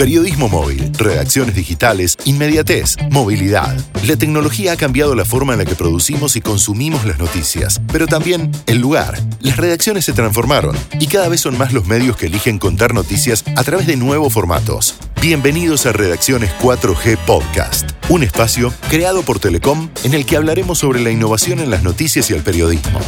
Periodismo móvil, redacciones digitales, inmediatez, movilidad. La tecnología ha cambiado la forma en la que producimos y consumimos las noticias, pero también el lugar. Las redacciones se transformaron y cada vez son más los medios que eligen contar noticias a través de nuevos formatos. Bienvenidos a Redacciones 4G Podcast, un espacio creado por Telecom en el que hablaremos sobre la innovación en las noticias y el periodismo.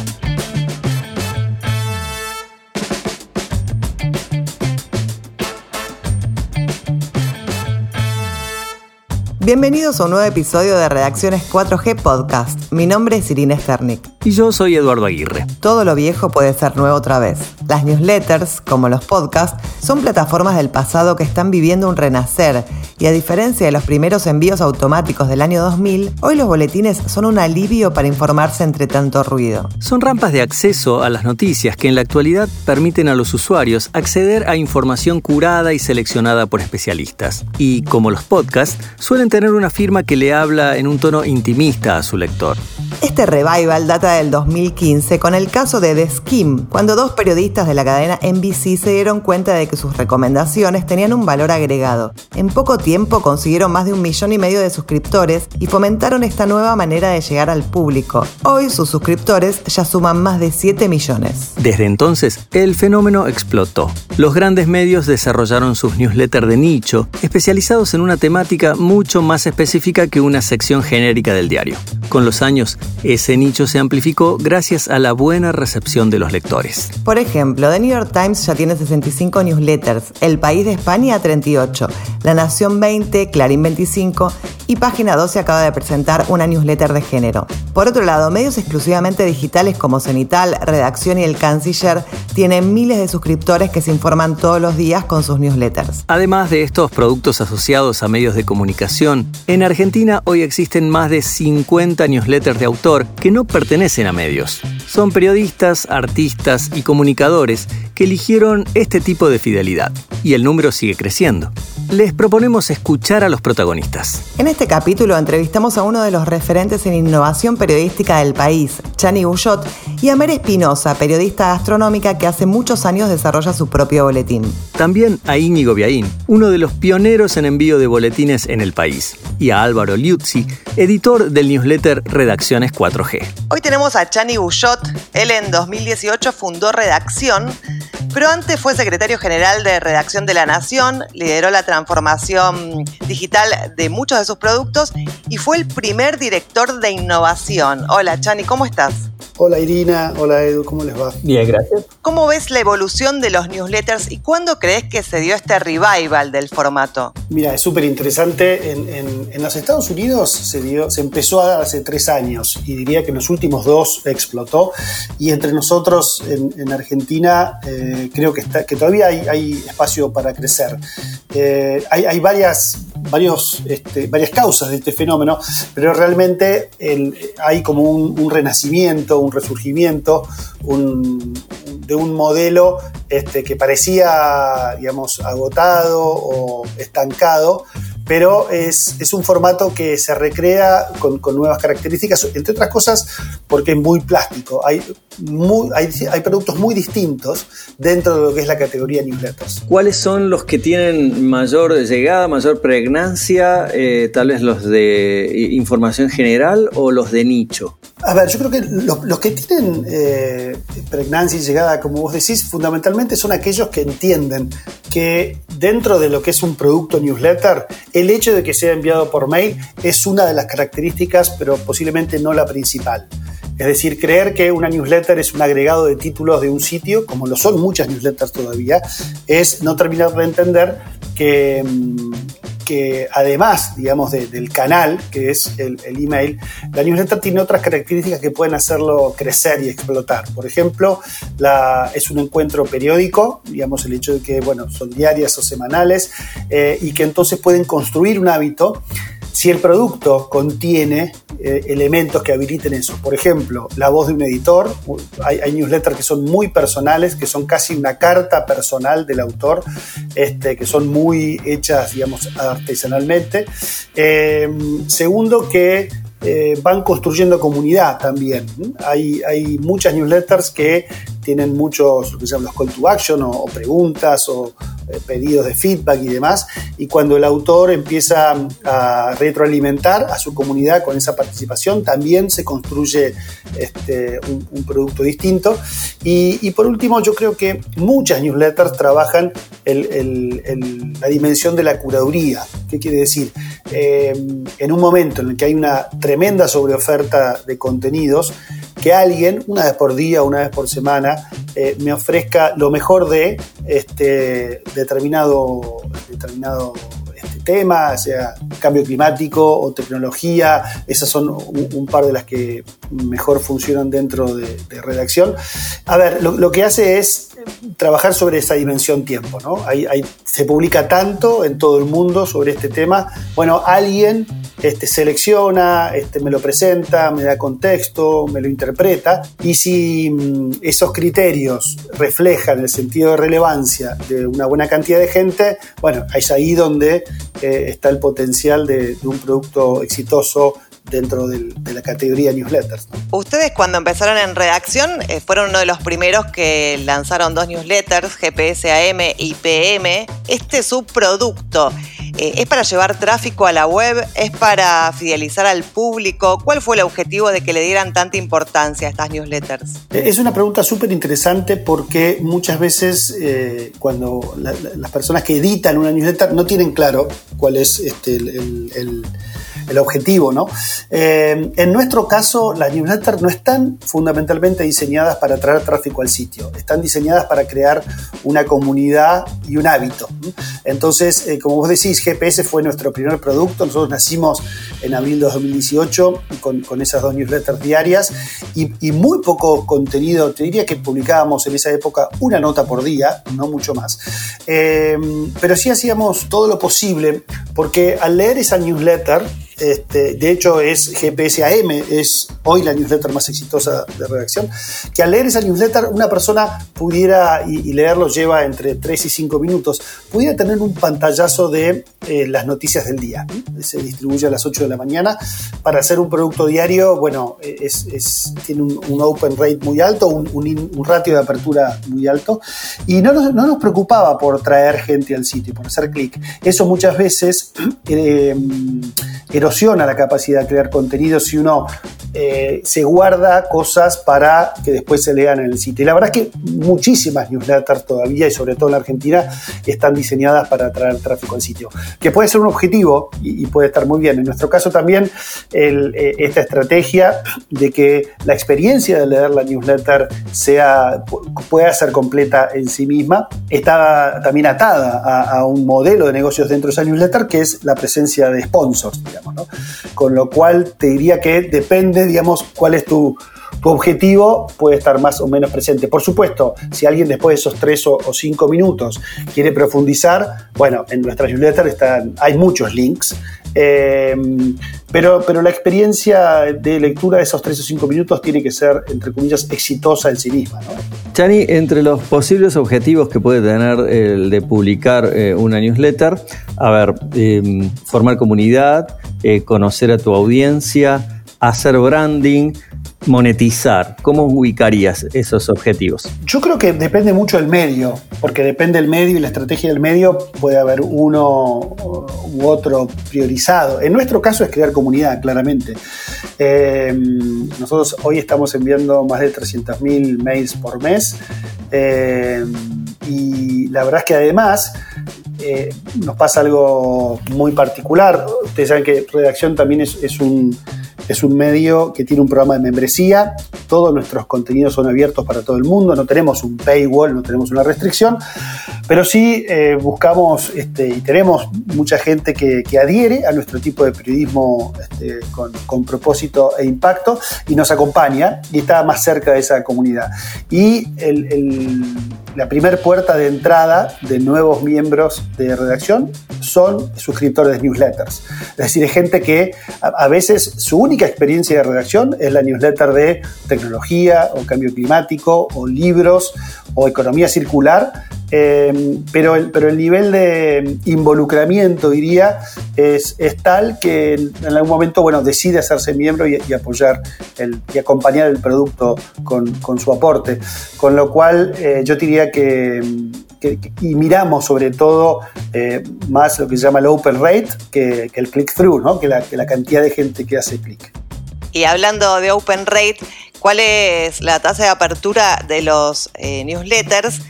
Bienvenidos a un nuevo episodio de Redacciones 4G Podcast. Mi nombre es Irina Sternik. Y yo soy Eduardo Aguirre. Todo lo viejo puede ser nuevo otra vez. Las newsletters, como los podcasts, son plataformas del pasado que están viviendo un renacer. Y a diferencia de los primeros envíos automáticos del año 2000, hoy los boletines son un alivio para informarse entre tanto ruido. Son rampas de acceso a las noticias que en la actualidad permiten a los usuarios acceder a información curada y seleccionada por especialistas. Y como los podcasts, suelen tener una firma que le habla en un tono intimista a su lector. Este revival data del 2015 con el caso de The Skim, cuando dos periodistas de la cadena NBC se dieron cuenta de que sus recomendaciones tenían un valor agregado. En poco tiempo consiguieron más de un millón y medio de suscriptores y fomentaron esta nueva manera de llegar al público. Hoy sus suscriptores ya suman más de 7 millones. Desde entonces, el fenómeno explotó. Los grandes medios desarrollaron sus newsletters de nicho, especializados en una temática mucho más específica que una sección genérica del diario. Con los años, ese nicho se amplificó gracias a la buena recepción de los lectores. Por ejemplo, The New York Times ya tiene 65 newsletters, El País de España 38, La Nación 20, Clarín 25 y Página 12 acaba de presentar una newsletter de género. Por otro lado, medios exclusivamente digitales como Cenital, Redacción y El Canciller tienen miles de suscriptores que se informan todos los días con sus newsletters. Además de estos productos asociados a medios de comunicación, en Argentina hoy existen más de 50 newsletters de autor que no pertenecen a medios. Son periodistas, artistas y comunicadores que eligieron este tipo de fidelidad. Y el número sigue creciendo. Les proponemos escuchar a los protagonistas. En este capítulo entrevistamos a uno de los referentes en innovación periodística del país, Chani Bullot, y a Mer Espinosa, periodista gastronómica que hace muchos años desarrolla su propio boletín. También a Íñigo Biaín, uno de los pioneros en envío de boletines en el país, y a Álvaro Liuzzi, editor del newsletter Redacciones 4G. Hoy tenemos a Chani Bullot. Él en 2018 fundó Redacción pero antes fue secretario general de Redacción de la Nación, lideró la transformación digital de muchos de sus productos y fue el primer director de innovación. Hola Chani, ¿cómo estás? Hola Irina, hola Edu, ¿cómo les va? Bien, gracias. ¿Cómo ves la evolución de los newsletters y cuándo crees que se dio este revival del formato? Mira, es súper interesante. En, los Estados Unidos se, dio, se empezó hace tres años y diría que en los últimos dos explotó. Y entre nosotros en, Argentina eh, creo que, está, que todavía hay, espacio para crecer. Eh, hay, varias, varios, este, varias causas de este fenómeno, pero realmente hay como un, un renacimiento un resurgimiento de un modelo este, que parecía, digamos, agotado o estancado, pero es, un formato que se recrea con, nuevas características, entre otras cosas porque es muy plástico. Hay, hay, productos muy distintos dentro de lo que es la categoría newsletters. ¿Cuáles son los que tienen mayor llegada, mayor pregnancia? Eh, tal vez los de información general o los de nicho. A ver, yo creo que los, que tienen eh, pregnancia y llegada, como vos decís, fundamentalmente son aquellos que entienden que dentro de lo que es un producto newsletter, el hecho de que sea enviado por mail es una de las características, pero posiblemente no la principal. Es decir, creer que una newsletter es un agregado de títulos de un sitio, como lo son muchas newsletters todavía, es no terminar de entender que, mm, que además, digamos, del canal, que es el, email, la newsletter tiene otras características que pueden hacerlo crecer y explotar. Por ejemplo, la, es un encuentro periódico, digamos, el hecho de que, bueno, son diarias o semanales, eh, y que entonces pueden construir un hábito si el producto contiene eh, elementos que habiliten eso. Por ejemplo, la voz de un editor. Hay, newsletters que son muy personales, que son casi una carta personal del autor, este, que son muy hechas, digamos, artesanalmente. Eh, segundo, que eh, van construyendo comunidad también. Hay, muchas newsletters que tienen muchos, lo que se call to action o, preguntas o pedidos de feedback y demás. Y cuando el autor empieza a retroalimentar a su comunidad con esa participación, también se construye este, un, producto distinto. Y, por último, yo creo que muchas newsletters trabajan la dimensión de la curaduría. ¿Qué quiere decir? Eh, en un momento en el que hay una tremenda sobreoferta de contenidos, que alguien, una vez por día, una vez por semana, eh, me ofrezca lo mejor de este determinado, determinado este tema, sea cambio climático o tecnología, esas son un, par de las que mejor funcionan dentro de, redacción. A ver, lo, que hace es trabajar sobre esa dimensión tiempo, ¿no? se publica tanto en todo el mundo sobre este tema, bueno, alguien este, selecciona, este, me lo presenta, me da contexto, me lo interpreta, y si mm, esos criterios reflejan el sentido de relevancia de una buena cantidad de gente, bueno, es ahí donde eh, está el potencial de, un producto exitoso dentro de la categoría newsletters. Ustedes cuando empezaron en redacción eh, fueron uno de los primeros que lanzaron dos newsletters, GPS AM y PM. Este subproducto eh, ¿Es para llevar tráfico a la web? ¿Es para fidelizar al público? ¿Cuál fue el objetivo de que le dieran tanta importancia a estas newsletters? Eh, es una pregunta súper interesante porque muchas veces eh, cuando las personas que editan una newsletter no tienen claro cuál es este, el el objetivo, ¿no? Eh, en nuestro caso, las newsletters no están fundamentalmente diseñadas para traer tráfico al sitio, están diseñadas para crear una comunidad y un hábito. Entonces, eh, como vos decís, GPS fue nuestro primer producto, nosotros nacimos en abril de 2018 con, con esas dos newsletters diarias y, muy poco contenido, te diría que publicábamos en esa época una nota por día, no mucho más. Eh, pero sí hacíamos todo lo posible porque al leer esa newsletter, este, de hecho, es GPS AM, es hoy la newsletter más exitosa de redacción, que al leer esa newsletter una persona pudiera, y, leerlo lleva entre 3 y 5 minutos, pudiera tener un pantallazo de eh, las noticias del día. Se distribuye a las 8 de la mañana. Para hacer un producto diario, bueno, es, tiene un, open rate muy alto, un, ratio de apertura muy alto, y no nos, no nos preocupaba por traer gente al sitio, por hacer clic. Eso muchas veces... Eh, la capacidad de crear contenido si uno eh, se guarda cosas para que después se lean en el sitio. Y la verdad es que muchísimas newsletters todavía, y sobre todo en la Argentina, están diseñadas para atraer tráfico al sitio, que puede ser un objetivo y, puede estar muy bien. En nuestro caso también, eh, esta estrategia de que la experiencia de leer la newsletter sea, pueda ser completa en sí misma, está también atada a, a un modelo de negocios dentro de esa newsletter, que es la presencia de sponsors, digamos, Con lo cual te diría que depende digamos, cuál es tu, objetivo puede estar más o menos presente. Por supuesto, si alguien después de esos tres o, cinco minutos quiere profundizar, bueno, en nuestra newsletter están, hay muchos links, eh, pero, pero la experiencia de lectura de esos tres o cinco minutos tiene que ser, entre comillas, exitosa en sí misma. Chani, entre los posibles objetivos que puede tener el de publicar eh, una newsletter, a ver, eh, formar comunidad, conocer a tu audiencia, hacer branding, monetizar? ¿Cómo ubicarías esos objetivos? Yo creo que depende mucho del medio, porque depende del medio y la estrategia del medio, puede haber uno u otro priorizado. En nuestro caso es crear comunidad, claramente. Eh, nosotros hoy estamos enviando más de 300.000 mails por mes eh, y la verdad es que además eh, nos pasa algo muy particular. Ustedes saben que redacción también es un es un medio que tiene un programa de membresía, todos nuestros contenidos son abiertos para todo el mundo, no tenemos un paywall, no tenemos una restricción, pero sí eh, buscamos este, y tenemos mucha gente que, adhiere a nuestro tipo de periodismo este, con, propósito e impacto y nos acompaña y está más cerca de esa comunidad. Y la primera puerta de entrada de nuevos miembros de redacción son suscriptores de newsletters. Es decir, es gente que a, veces su única experiencia de redacción es la newsletter de tecnología o cambio climático o libros o economía circular pero, el, pero el nivel de involucramiento, diría, es, es tal que en, algún momento bueno, decide hacerse miembro y, apoyar el, y acompañar el producto con, con, su aporte. Con lo cual yo diría que, y miramos sobre todo más lo que se llama el open rate que, el click-through, ¿no? que la cantidad de gente que hace clic. Y hablando de open rate, ¿cuál es la tasa de apertura de los eh, newsletters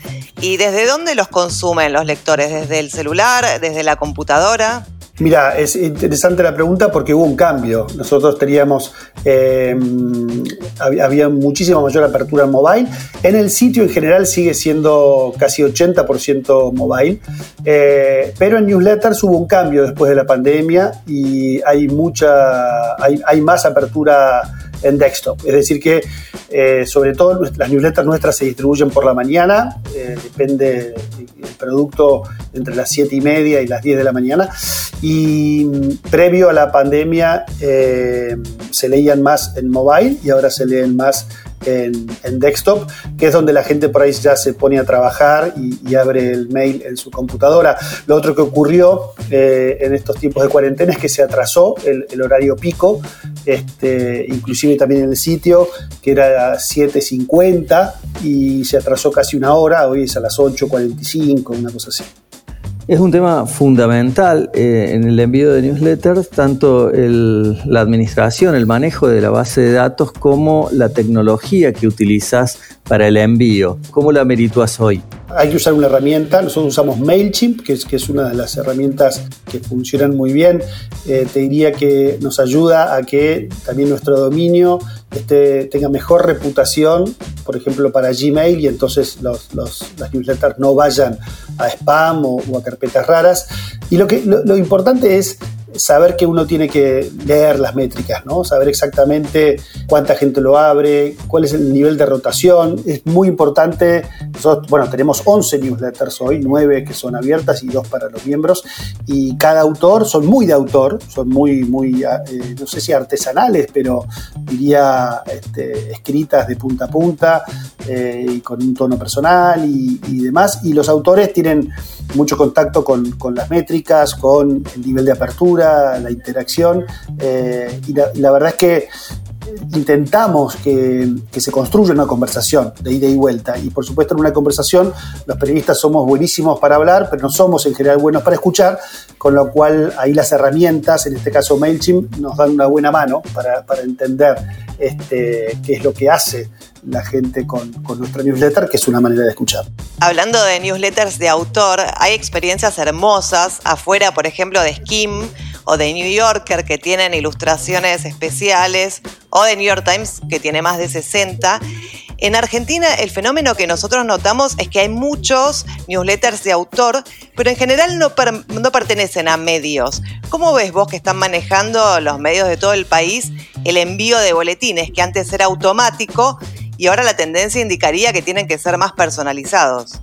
y desde dónde los consumen los lectores? ¿Desde el celular? ¿Desde la computadora? Mira, es interesante la pregunta porque hubo un cambio. Nosotros teníamos, eh, había muchísima mayor apertura en mobile. En el sitio en general sigue siendo casi 80% mobile, eh, pero en newsletters hubo un cambio después de la pandemia y hay mucha, hay, hay más apertura en desktop. Es decir, que eh, sobre todo las newsletters nuestras se distribuyen por la mañana, eh, depende del producto entre las 7 y media y las 10 de la mañana. Y mm, previo a la pandemia eh, se leían más en mobile y ahora se leen más en, desktop, que es donde la gente por ahí ya se pone a trabajar y, abre el mail en su computadora. Lo otro que ocurrió eh, en estos tiempos de cuarentena es que se atrasó el, horario pico, este, inclusive también en el sitio, que era a 7.50 y se atrasó casi una hora, hoy es a las 8.45, una cosa así. Es un tema fundamental eh, en el envío de newsletters, tanto la administración, el manejo de la base de datos, como la tecnología que utilizas para el envío. ¿Cómo la meritúas hoy? Hay que usar una herramienta, nosotros usamos MailChimp, que es, una de las herramientas que funcionan muy bien. Eh, te diría que nos ayuda a que también nuestro dominio este, tenga mejor reputación, por ejemplo, para Gmail, y entonces los, las newsletters no vayan a spam o, a carpetas raras. Y lo, que, lo importante es saber que uno tiene que leer las métricas, ¿no? Saber exactamente cuánta gente lo abre, cuál es el nivel de rotación. Es muy importante. Nosotros, bueno, tenemos 11 newsletters hoy, 9 que son abiertas y 2 para los miembros. Y cada autor son muy de autor, son muy, muy, eh, no sé si artesanales, pero diría este, escritas de punta a punta eh, y con un tono personal y, demás. Y los autores tienen mucho contacto con, con las métricas, con el nivel de apertura la interacción, eh, y, la, verdad es que intentamos que, se construya una conversación de ida y vuelta. Y por supuesto en una conversación los periodistas somos buenísimos para hablar, pero no somos en general buenos para escuchar, con lo cual ahí las herramientas, en este caso MailChimp, nos dan una buena mano para, entender este, qué es lo que hace la gente con, con nuestra newsletter, que es una manera de escuchar. Hablando de newsletters de autor, hay experiencias hermosas afuera, por ejemplo, de Skim o de New Yorker que tienen ilustraciones especiales o de New York Times que tiene más de 60. En Argentina el fenómeno que nosotros notamos es que hay muchos newsletters de autor, pero en general no, no pertenecen a medios. ¿Cómo ves vos que están manejando los medios de todo el país el envío de boletines, que antes era automático y ahora la tendencia indicaría que tienen que ser más personalizados?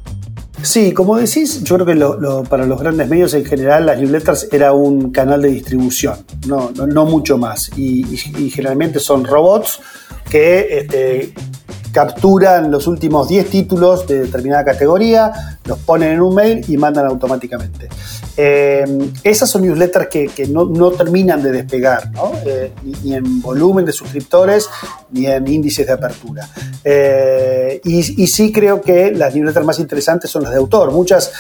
Sí, como decís, yo creo que para los grandes medios en general las newsletters era un canal de distribución, no, mucho más. Y, generalmente son robots que este, capturan los últimos 10 títulos de determinada categoría, los ponen en un mail y mandan automáticamente. Eh, esas son newsletters que, no, terminan de despegar, eh, ni, en volumen de suscriptores ni en índices de apertura. Eh, y, sí creo que las newsletters más interesantes son las de autor. Muchas,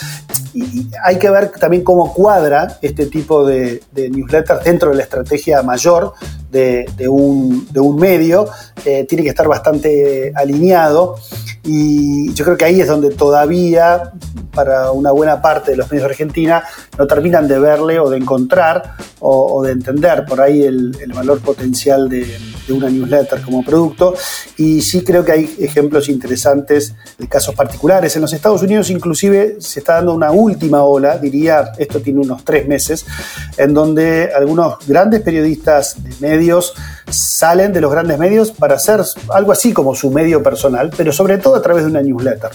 y hay que ver también cómo cuadra este tipo de, newsletters dentro de la estrategia mayor de, un, de medio. tiene que estar bastante alineado y yo creo que ahí es donde todavía para una buena parte de los medios de Argentina no terminan de verle o de encontrar o, de entender por ahí el, valor potencial de, una newsletter como producto. Y sí creo que hay ejemplos interesantes de casos particulares. En los Estados Unidos inclusive se está dando una última ola, diría, esto tiene unos tres meses, en donde algunos grandes periodistas de medios salen de los grandes medios para hacer algo así como su medio personal, pero sobre todo a través de una newsletter.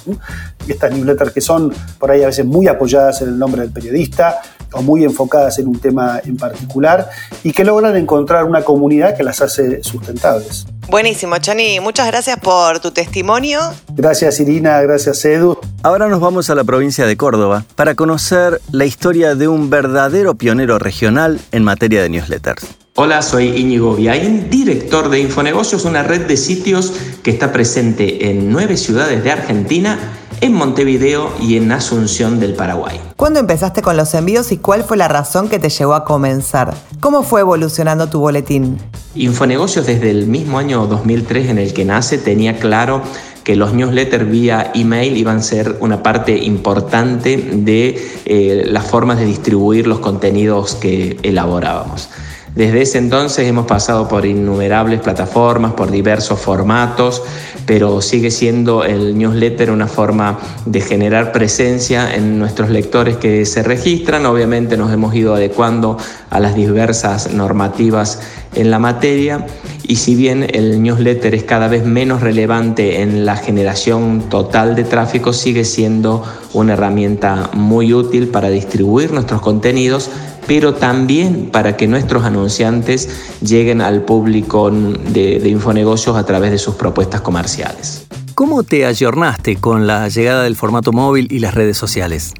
Estas newsletters que son por ahí a veces muy apoyadas en el nombre del periodista o muy enfocadas en un tema en particular y que logran encontrar una comunidad que las hace sustentables. Buenísimo, Chani. Muchas gracias por tu testimonio. Gracias, Irina. Gracias, Edu. Ahora nos vamos a la provincia de Córdoba para conocer la historia de un verdadero pionero regional en materia de newsletters. Hola, soy Íñigo Viaín, director de Infonegocios, una red de sitios que está presente en nueve ciudades de Argentina, en Montevideo y en Asunción del Paraguay. ¿Cuándo empezaste con los envíos y cuál fue la razón que te llevó a comenzar? ¿Cómo fue evolucionando tu boletín? Infonegocios desde el mismo año 2003 en el que nace tenía claro que los newsletters vía email iban a ser una parte importante de eh, las formas de distribuir los contenidos que elaborábamos. Desde ese entonces hemos pasado por innumerables plataformas, por diversos formatos, pero sigue siendo el newsletter una forma de generar presencia en nuestros lectores que se registran. Obviamente nos hemos ido adecuando a las diversas normativas en la materia y si bien el newsletter es cada vez menos relevante en la generación total de tráfico, sigue siendo una herramienta muy útil para distribuir nuestros contenidos pero también para que nuestros anunciantes lleguen al público de, Infonegocios a través de sus propuestas comerciales. ¿Cómo te ayornaste con la llegada del formato móvil y las redes sociales?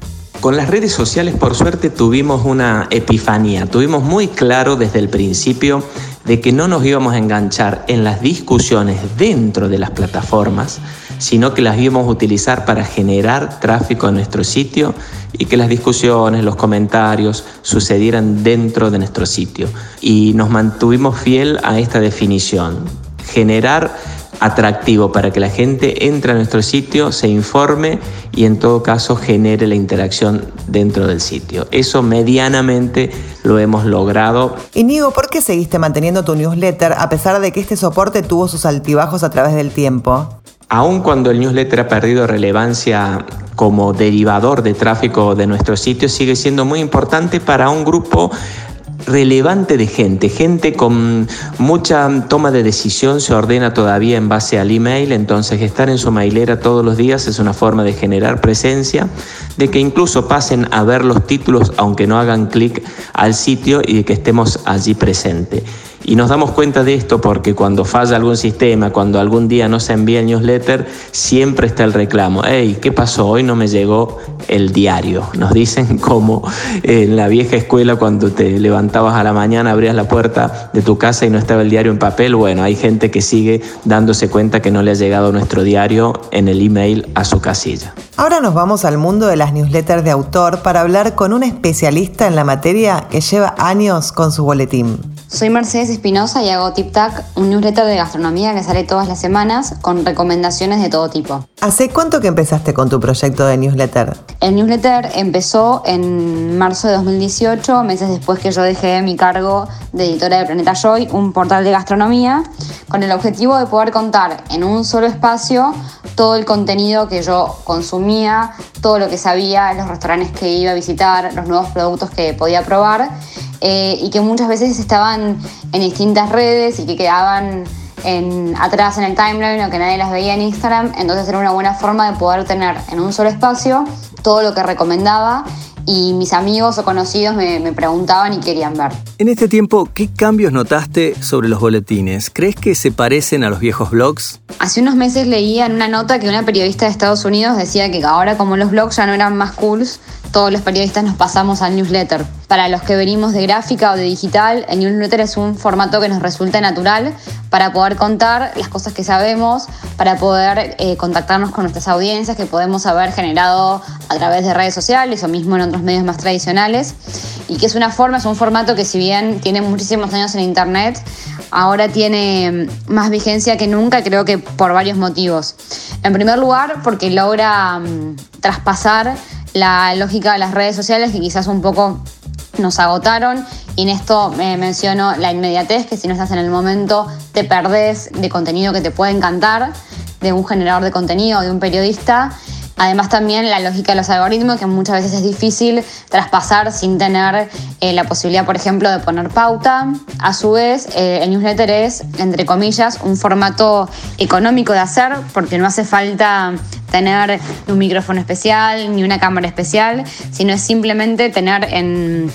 Con las redes sociales, por suerte, tuvimos una epifanía. Tuvimos muy claro desde el principio de que no nos íbamos a enganchar en las discusiones dentro de las plataformas, sino que las íbamos a utilizar para generar tráfico en nuestro sitio y que las discusiones, los comentarios sucedieran dentro de nuestro sitio. Y nos mantuvimos fiel a esta definición, generar atractivo para que la gente entre a nuestro sitio, se informe y en todo caso genere la interacción dentro del sitio. Eso medianamente lo hemos logrado. Y Nigo, ¿por qué seguiste manteniendo tu newsletter a pesar de que este soporte tuvo sus altibajos a través del tiempo? Aun cuando el newsletter ha perdido relevancia como derivador de tráfico de nuestro sitio, sigue siendo muy importante para un grupo relevante de gente, gente con mucha toma de decisión se ordena todavía en base al email, entonces estar en su mailera todos los días es una forma de generar presencia, de que incluso pasen a ver los títulos aunque no hagan clic al sitio y de que estemos allí presente. Y nos damos cuenta de esto porque cuando falla algún sistema, cuando algún día no se envía el newsletter, siempre está el reclamo. Hey, ¿qué pasó? Hoy no me llegó el diario. Nos dicen como en la vieja escuela cuando te levantabas a la mañana, abrías la puerta de tu casa y no estaba el diario en papel. Bueno, hay gente que sigue dándose cuenta que no le ha llegado nuestro diario en el email a su casilla. Ahora nos vamos al mundo de las newsletters de autor para hablar con un especialista en la materia que lleva años con su boletín. Soy Mercedes Espinosa y hago TipTac, un newsletter de gastronomía que sale todas las semanas con recomendaciones de todo tipo. ¿Hace cuánto que empezaste con tu proyecto de newsletter? El newsletter empezó en marzo de 2018, meses después que yo dejé mi cargo de editora de Planeta Joy, un portal de gastronomía, con el objetivo de poder contar en un solo espacio todo el contenido que yo consumía, todo lo que sabía, los restaurantes que iba a visitar, los nuevos productos que podía probar eh, y que muchas veces estaban en distintas redes y que quedaban atrás en el timeline o que nadie las veía en Instagram. Entonces era una buena forma de poder tener en un solo espacio todo lo que recomendaba y mis amigos o conocidos me, me, preguntaban y querían ver. En este tiempo, ¿qué cambios notaste sobre los boletines? ¿Crees que se parecen a los viejos blogs? Hace unos meses leía en una nota que una periodista de Estados Unidos decía que ahora como los blogs ya no eran más cools, todos los periodistas nos pasamos al newsletter. Para los que venimos de gráfica o de digital, el newsletter es un formato que nos resulta natural para poder contar las cosas que sabemos, para poder eh, contactarnos con nuestras audiencias que podemos haber generado a través de redes sociales o mismo en otros medios más tradicionales. Y que es una forma, es un formato que si bien tiene muchísimos años en Internet, ahora tiene más vigencia que nunca, creo que por varios motivos. En primer lugar, porque logra mm, traspasar la lógica de las redes sociales que quizás un poco nos agotaron y en esto me menciono la inmediatez, que si no estás en el momento te perdés de contenido que te puede encantar, de un generador de contenido, de un periodista. Además también la lógica de los algoritmos, que muchas veces es difícil traspasar sin tener eh, la posibilidad, por ejemplo, de poner pauta. A su vez, eh, el newsletter es, entre comillas, un formato económico de hacer, porque no hace falta tener un micrófono especial ni una cámara especial, sino es simplemente tener en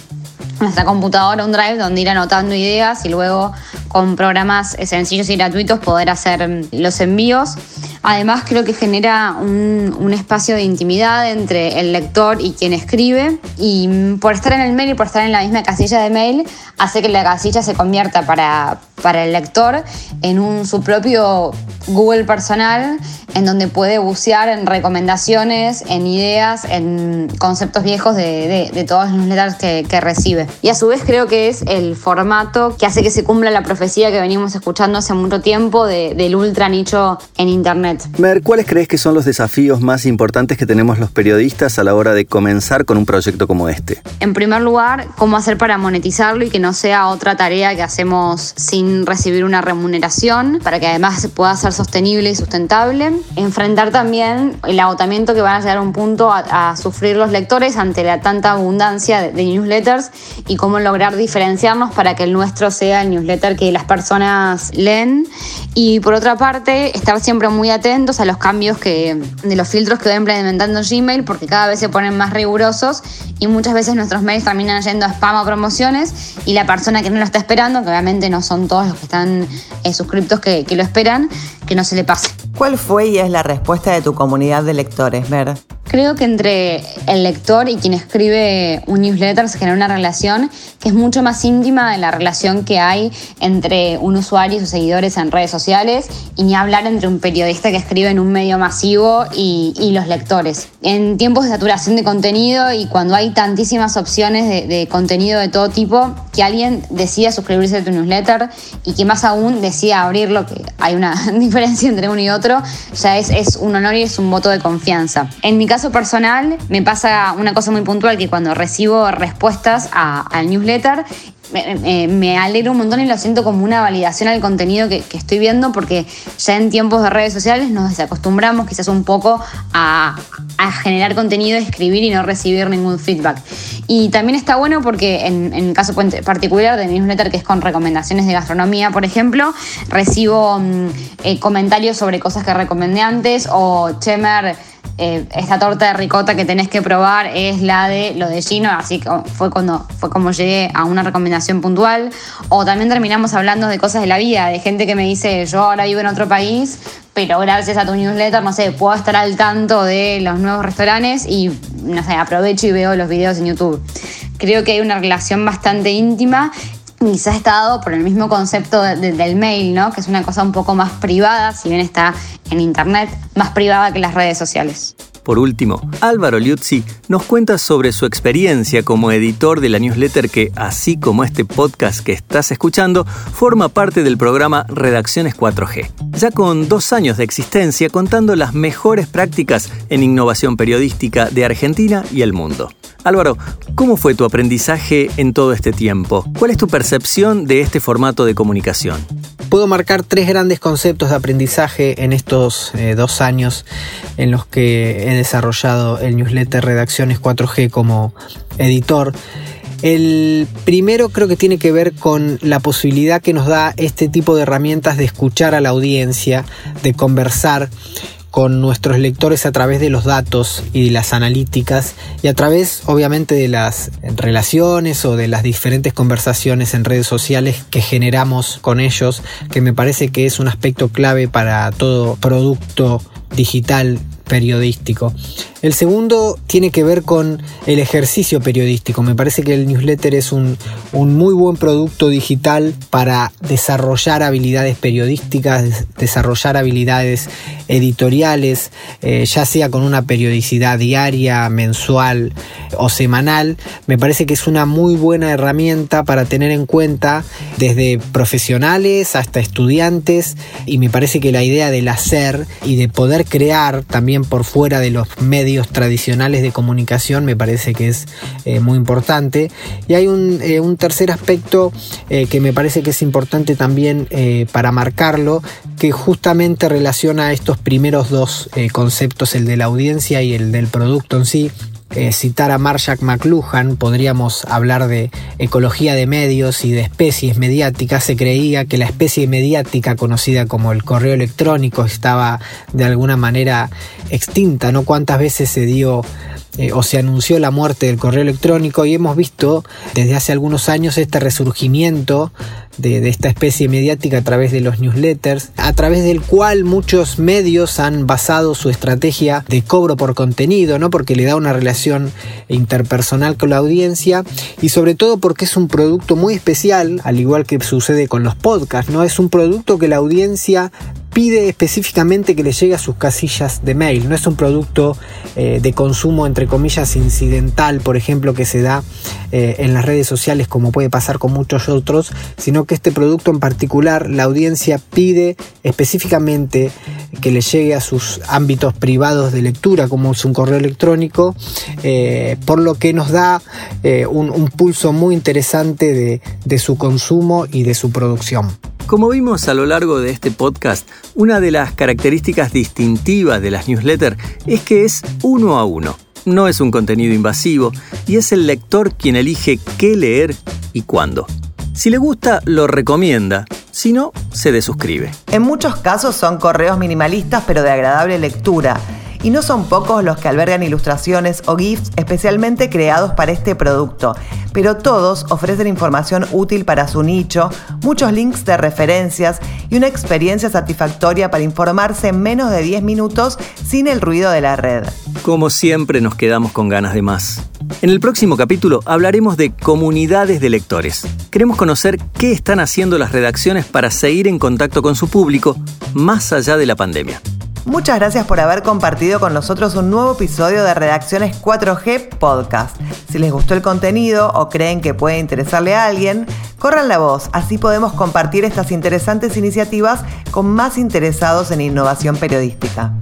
nuestra computadora un drive donde ir anotando ideas y luego con programas sencillos y gratuitos poder hacer los envíos. Además creo que genera un, espacio de intimidad entre el lector y quien escribe y por estar en el mail y por estar en la misma casilla de mail hace que la casilla se convierta para, para el lector en un, su propio Google personal en donde puede bucear en recomendaciones, en ideas, en conceptos viejos de, de, todos los newsletters que, que, recibe. Y a su vez creo que es el formato que hace que se cumpla la profecía que venimos escuchando hace mucho tiempo del ultra nicho en Internet. Mer, ¿cuáles crees que son los desafíos más importantes que tenemos los periodistas a la hora de comenzar con un proyecto como este? En primer lugar, cómo hacer para monetizarlo y que no sea otra tarea que hacemos sin recibir una remuneración, para que además pueda ser sostenible y sustentable enfrentar también el agotamiento que van a llegar a un punto a, sufrir los lectores ante la tanta abundancia de, newsletters y cómo lograr diferenciarnos para que el nuestro sea el newsletter que las personas leen. Y por otra parte, estar siempre muy atentos a los cambios que, de los filtros que va implementando Gmail, porque cada vez se ponen más rigurosos y muchas veces nuestros mails terminan yendo a spam o promociones y la persona que no lo está esperando, que obviamente no son todos los que están eh, suscriptos que, que lo esperan, que no se le pase. ¿Cuál fue y es la respuesta de tu comunidad de lectores, Mer? Creo que entre el lector y quien escribe un newsletter se genera una relación que es mucho más íntima de la relación que hay entre un usuario y sus seguidores en redes sociales y ni hablar entre un periodista que escribe en un medio masivo y, los lectores. En tiempos de saturación de contenido y cuando hay tantísimas opciones de, de, contenido de todo tipo, que alguien decida suscribirse a tu newsletter y que más aún decida abrirlo, que hay una diferencia entre uno y otro, ya es, es un honor y es un voto de confianza. En mi caso, personal, me pasa una cosa muy puntual que cuando recibo respuestas al newsletter, me, alegro un montón y lo siento como una validación al contenido que, estoy viendo porque ya en tiempos de redes sociales nos desacostumbramos quizás un poco a, generar contenido, escribir y no recibir ningún feedback. Y también está bueno porque en, en caso particular de mi newsletter que es con recomendaciones de gastronomía, por ejemplo, recibo mm, eh, comentarios sobre cosas que recomendé antes o Chemer eh, esta torta de ricota que tenés que probar es la de lo de Gino, así que fue, cuando, fue como llegué a una recomendación puntual. O también terminamos hablando de cosas de la vida, de gente que me dice, yo ahora vivo en otro país, pero gracias a tu newsletter, no sé, puedo estar al tanto de los nuevos restaurantes y, no sé, aprovecho y veo los videos en YouTube. Creo que hay una relación bastante íntima quizás está dado por el mismo concepto del mail, ¿no? Que es una cosa un poco más privada, si bien está en internet, más privada que las redes sociales. Por último, Álvaro Liuzzi nos cuenta sobre su experiencia como editor de la newsletter que, así como este podcast que estás escuchando, forma parte del programa Redacciones 4G. Ya con dos años de existencia contando las mejores prácticas en innovación periodística de Argentina y el mundo. Álvaro, ¿cómo fue tu aprendizaje en todo este tiempo? ¿Cuál es tu percepción de este formato de comunicación? Puedo marcar tres grandes conceptos de aprendizaje en estos eh, dos años en los que he desarrollado el newsletter Redacciones 4G como editor. El primero creo que tiene que ver con la posibilidad que nos da este tipo de herramientas de escuchar a la audiencia, de conversar con nuestros lectores a través de los datos y las analíticas y a través obviamente de las relaciones o de las diferentes conversaciones en redes sociales que generamos con ellos, que me parece que es un aspecto clave para todo producto digital periodístico. El segundo tiene que ver con el ejercicio periodístico. Me parece que el newsletter es un, muy buen producto digital para desarrollar habilidades periodísticas, desarrollar habilidades editoriales, eh, ya sea con una periodicidad diaria, mensual o semanal. Me parece que es una muy buena herramienta para tener en cuenta desde profesionales hasta estudiantes y me parece que la idea del hacer y de poder crear también por fuera de los medios tradicionales de comunicación me parece que es eh, muy importante. Y hay un, eh, tercer aspecto eh, que me parece que es importante también para marcarlo, que justamente relaciona estos primeros dos conceptos, el de la audiencia y el del producto en sí, citar a Marshak McLuhan, podríamos hablar de ecología de medios y de especies mediáticas. Se creía que la especie mediática conocida como el correo electrónico estaba de alguna manera extinta, ¿no? ¿Cuántas veces se dio eh, o se anunció la muerte del correo electrónico y hemos visto desde hace algunos años este resurgimiento de, esta especie mediática a través de los newsletters, a través del cual muchos medios han basado su estrategia de cobro por contenido, ¿no? porque le da una relación interpersonal con la audiencia y sobre todo porque es un producto muy especial, al igual que sucede con los podcasts, ¿no? es un producto que la audiencia pide específicamente que le llegue a sus casillas de mail. No es un producto eh, de consumo, entre comillas, incidental, por ejemplo, que se da eh, en las redes sociales como puede pasar con muchos otros, sino que este producto en particular la audiencia pide específicamente que le llegue a sus ámbitos privados de lectura, como es un correo electrónico, eh, por lo que nos da un, pulso muy interesante de su consumo y de su producción. Como vimos a lo largo de este podcast, una de las características distintivas de las newsletters es que es uno a uno. No es un contenido invasivo y es el lector quien elige qué leer y cuándo. Si le gusta, lo recomienda. Si no, se desuscribe. En muchos casos son correos minimalistas pero de agradable lectura y no son pocos los que albergan ilustraciones o GIFs especialmente creados para este producto, pero todos ofrecen información útil para su nicho, muchos links de referencias y una experiencia satisfactoria para informarse en menos de 10 minutos sin el ruido de la red. Como siempre nos quedamos con ganas de más. En el próximo capítulo hablaremos de comunidades de lectores. Queremos conocer qué están haciendo las redacciones para seguir en contacto con su público más allá de la pandemia. Muchas gracias por haber compartido con nosotros un nuevo episodio de Redacciones 4G Podcast. Si les gustó el contenido o creen que puede interesarle a alguien, corran la voz, así podemos compartir estas interesantes iniciativas con más interesados en innovación periodística.